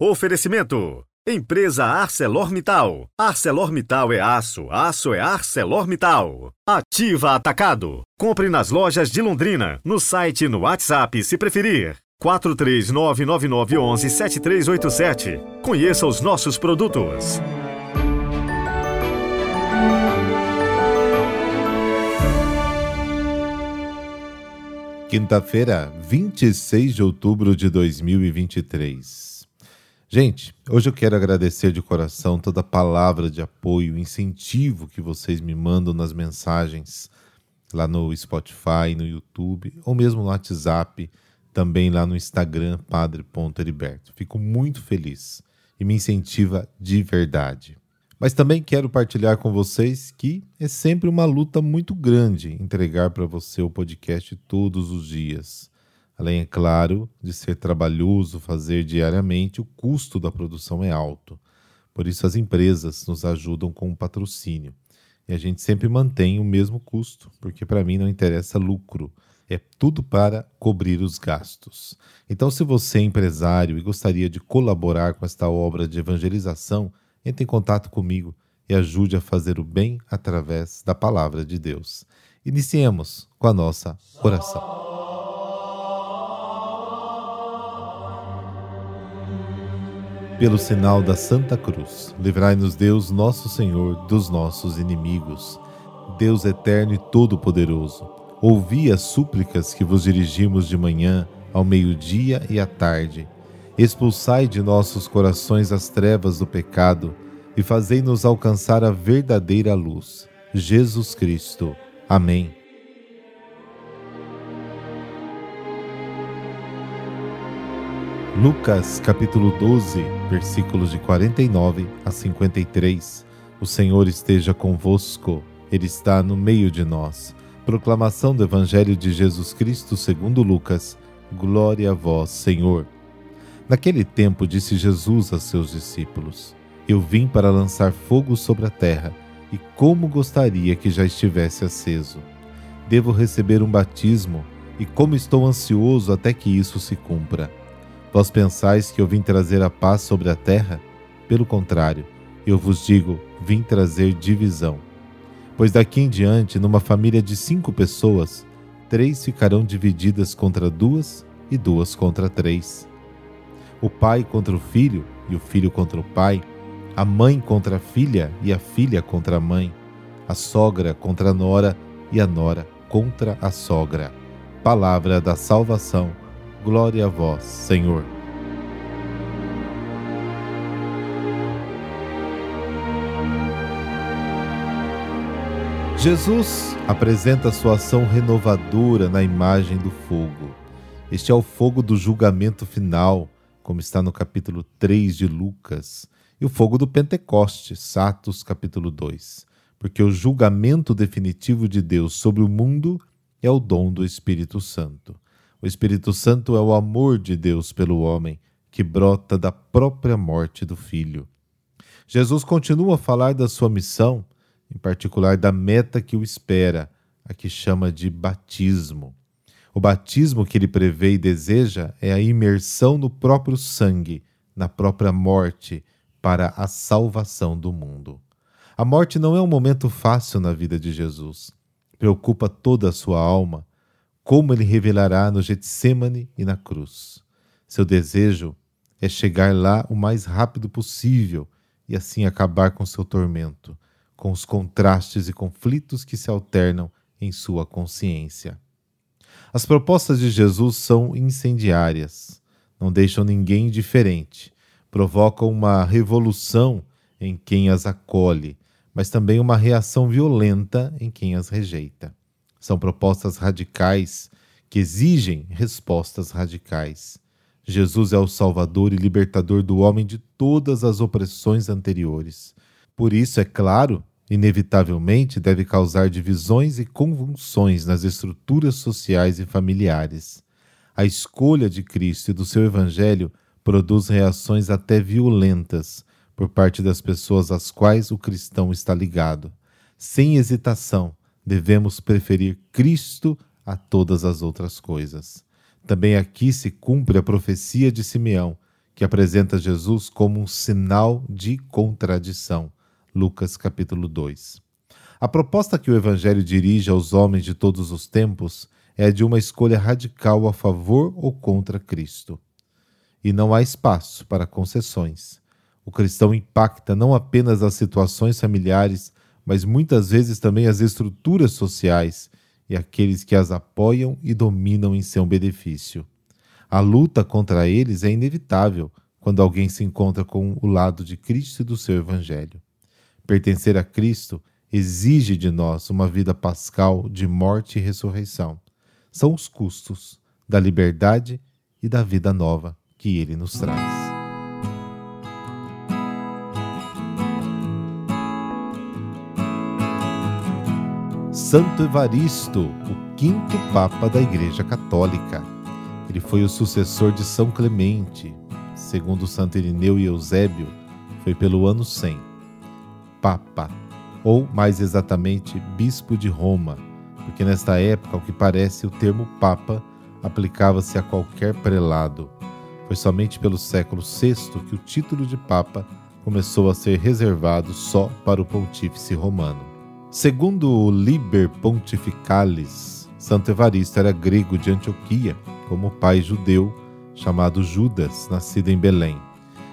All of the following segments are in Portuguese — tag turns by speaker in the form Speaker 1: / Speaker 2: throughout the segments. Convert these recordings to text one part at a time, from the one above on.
Speaker 1: Oferecimento. Empresa ArcelorMittal. ArcelorMittal é aço, aço é ArcelorMittal. Ativa Atacado. Compre nas lojas de Londrina, no site e no WhatsApp se preferir. 43999117387. Conheça os nossos produtos.
Speaker 2: Quinta-feira, 26 de outubro de 2023. Gente, hoje eu quero agradecer de coração toda a palavra de apoio, incentivo que vocês me mandam nas mensagens lá no Spotify, no YouTube, ou mesmo no WhatsApp, também lá no Instagram, padre.heriberto. Fico muito feliz e me incentiva de verdade. Mas também quero partilhar com vocês que é sempre uma luta muito grande entregar para você o podcast todos os dias. Além, é claro, de ser trabalhoso fazer diariamente, o custo da produção é alto. Por isso, as empresas nos ajudam com o patrocínio. E a gente sempre mantém o mesmo custo, porque para mim não interessa lucro, é tudo para cobrir os gastos. Então, se você é empresário e gostaria de colaborar com esta obra de evangelização, entre em contato comigo e ajude a fazer o bem através da palavra de Deus. Iniciemos com a nossa oração. Pelo sinal da Santa Cruz, livrai-nos Deus, nosso Senhor, dos nossos inimigos. Deus eterno e todo-poderoso, ouvi as súplicas que vos dirigimos de manhã, ao meio-dia e à tarde Expulsai de nossos corações as trevas do pecado e fazei-nos alcançar a verdadeira luz. Jesus Cristo. Amém. Lucas capítulo 12, versículos de 49 a 53. O Senhor esteja convosco, Ele está no meio de nós. Proclamação do Evangelho de Jesus Cristo segundo Lucas. Glória a vós, Senhor. Naquele tempo disse Jesus a seus discípulos: Eu vim para lançar fogo sobre a terra, e como gostaria que já estivesse aceso. Devo receber um batismo, e como estou ansioso até que isso se cumpra. Vós pensais que eu vim trazer a paz sobre a terra? Pelo contrário, eu vos digo: vim trazer divisão. Pois daqui em diante, numa família de cinco pessoas, três ficarão divididas contra duas e duas contra três o pai contra o filho e o filho contra o pai, a mãe contra a filha e a filha contra a mãe, a sogra contra a nora e a nora contra a sogra. Palavra da salvação. Glória a vós, Senhor. Jesus apresenta sua ação renovadora na imagem do fogo. Este é o fogo do julgamento final como está no capítulo 3 de Lucas, e o fogo do Pentecostes, Atos capítulo 2, porque o julgamento definitivo de Deus sobre o mundo é o dom do Espírito Santo. O Espírito Santo é o amor de Deus pelo homem, que brota da própria morte do Filho. Jesus continua a falar da sua missão, em particular da meta que o espera, a que chama de batismo. O batismo que ele prevê e deseja é a imersão no próprio sangue, na própria morte, para a salvação do mundo. A morte não é um momento fácil na vida de Jesus. Preocupa toda a sua alma, como ele revelará no Getsemane e na cruz. Seu desejo é chegar lá o mais rápido possível e assim acabar com seu tormento, com os contrastes e conflitos que se alternam em sua consciência. As propostas de Jesus são incendiárias, não deixam ninguém indiferente, provocam uma revolução em quem as acolhe, mas também uma reação violenta em quem as rejeita. São propostas radicais que exigem respostas radicais. Jesus é o Salvador e libertador do homem de todas as opressões anteriores. Por isso, é claro, inevitavelmente deve causar divisões e convulsões nas estruturas sociais e familiares. A escolha de Cristo e do seu Evangelho produz reações até violentas por parte das pessoas às quais o cristão está ligado. Sem hesitação, devemos preferir Cristo a todas as outras coisas. Também aqui se cumpre a profecia de Simeão, que apresenta Jesus como um sinal de contradição. Lucas capítulo 2. A proposta que o Evangelho dirige aos homens de todos os tempos é a de uma escolha radical a favor ou contra Cristo. E não há espaço para concessões. O cristão impacta não apenas as situações familiares, mas muitas vezes também as estruturas sociais e aqueles que as apoiam e dominam em seu benefício. A luta contra eles é inevitável quando alguém se encontra com o lado de Cristo e do seu Evangelho. Pertencer a Cristo exige de nós uma vida pascal de morte e ressurreição. São os custos da liberdade e da vida nova que ele nos traz. Santo Evaristo, o quinto Papa da Igreja Católica. Ele foi o sucessor de São Clemente. Segundo Santo Irineu e Eusébio, foi pelo ano 100. Papa, ou mais exatamente, Bispo de Roma, porque nesta época, ao que parece, o termo Papa aplicava-se a qualquer prelado. Foi somente pelo século VI que o título de Papa começou a ser reservado só para o Pontífice Romano. Segundo o Liber Pontificalis, Santo Evaristo era grego de Antioquia como pai judeu chamado Judas, nascido em Belém.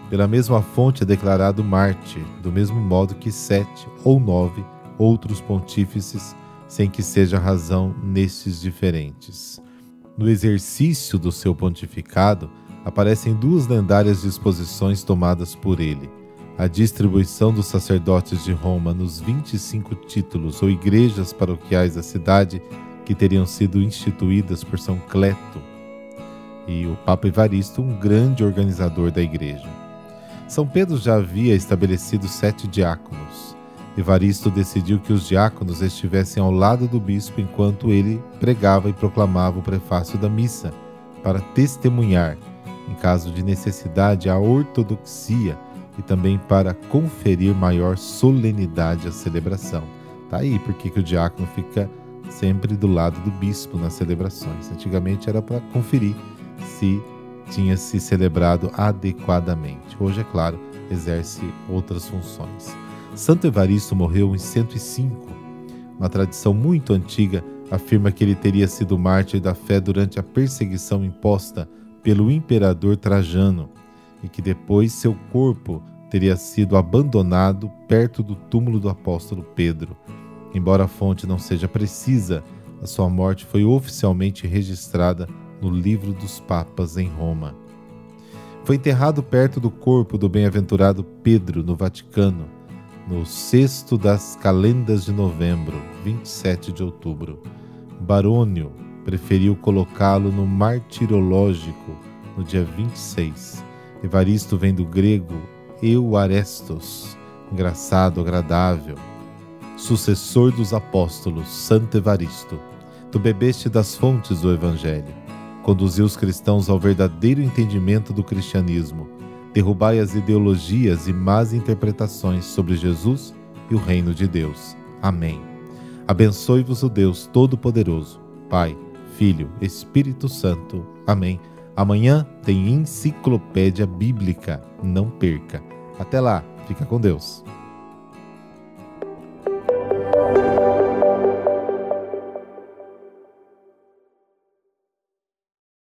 Speaker 2: Pela mesma fonte é declarado mártir, do mesmo modo que sete ou nove outros pontífices, sem que seja razão nestes diferentes. No exercício do seu pontificado, aparecem duas lendárias disposições tomadas por ele: a distribuição dos sacerdotes de Roma nos 25 títulos ou igrejas paroquiais da cidade que teriam sido instituídas por São Cleto, e o Papa Evaristo, um grande organizador da igreja. São Pedro já havia estabelecido sete diáconos. Evaristo decidiu que os diáconos estivessem ao lado do bispo enquanto ele pregava e proclamava o prefácio da missa, para testemunhar, em caso de necessidade, a ortodoxia e também para conferir maior solenidade à celebração. Tá aí porque que o diácono fica sempre do lado do bispo nas celebrações. Antigamente era para conferir se tinha se celebrado adequadamente. Hoje, é claro, exerce outras funções. Santo Evaristo morreu em 105. Uma tradição muito antiga afirma que ele teria sido mártir da fé durante a perseguição imposta pelo imperador Trajano e que depois seu corpo teria sido abandonado perto do túmulo do apóstolo Pedro. Embora a fonte não seja precisa, a sua morte foi oficialmente registrada no Livro dos Papas em Roma. Foi enterrado perto do corpo do bem-aventurado Pedro, no Vaticano, no sexto das calendas de novembro, 27 de outubro. Barônio preferiu colocá-lo no martirológico no dia 26. Evaristo vem do grego Euarestos, engraçado, agradável. Sucessor dos apóstolos, Santo Evaristo, tu bebeste das fontes do Evangelho Conduziu os cristãos ao verdadeiro entendimento do cristianismo. Derrubai as ideologias e más interpretações sobre Jesus e o reino de Deus. Amém. Abençoe-vos o Deus Todo-Poderoso, Pai, Filho, Espírito Santo. Amém. Amanhã tem enciclopédia bíblica. Não perca. Até lá. Fica com Deus.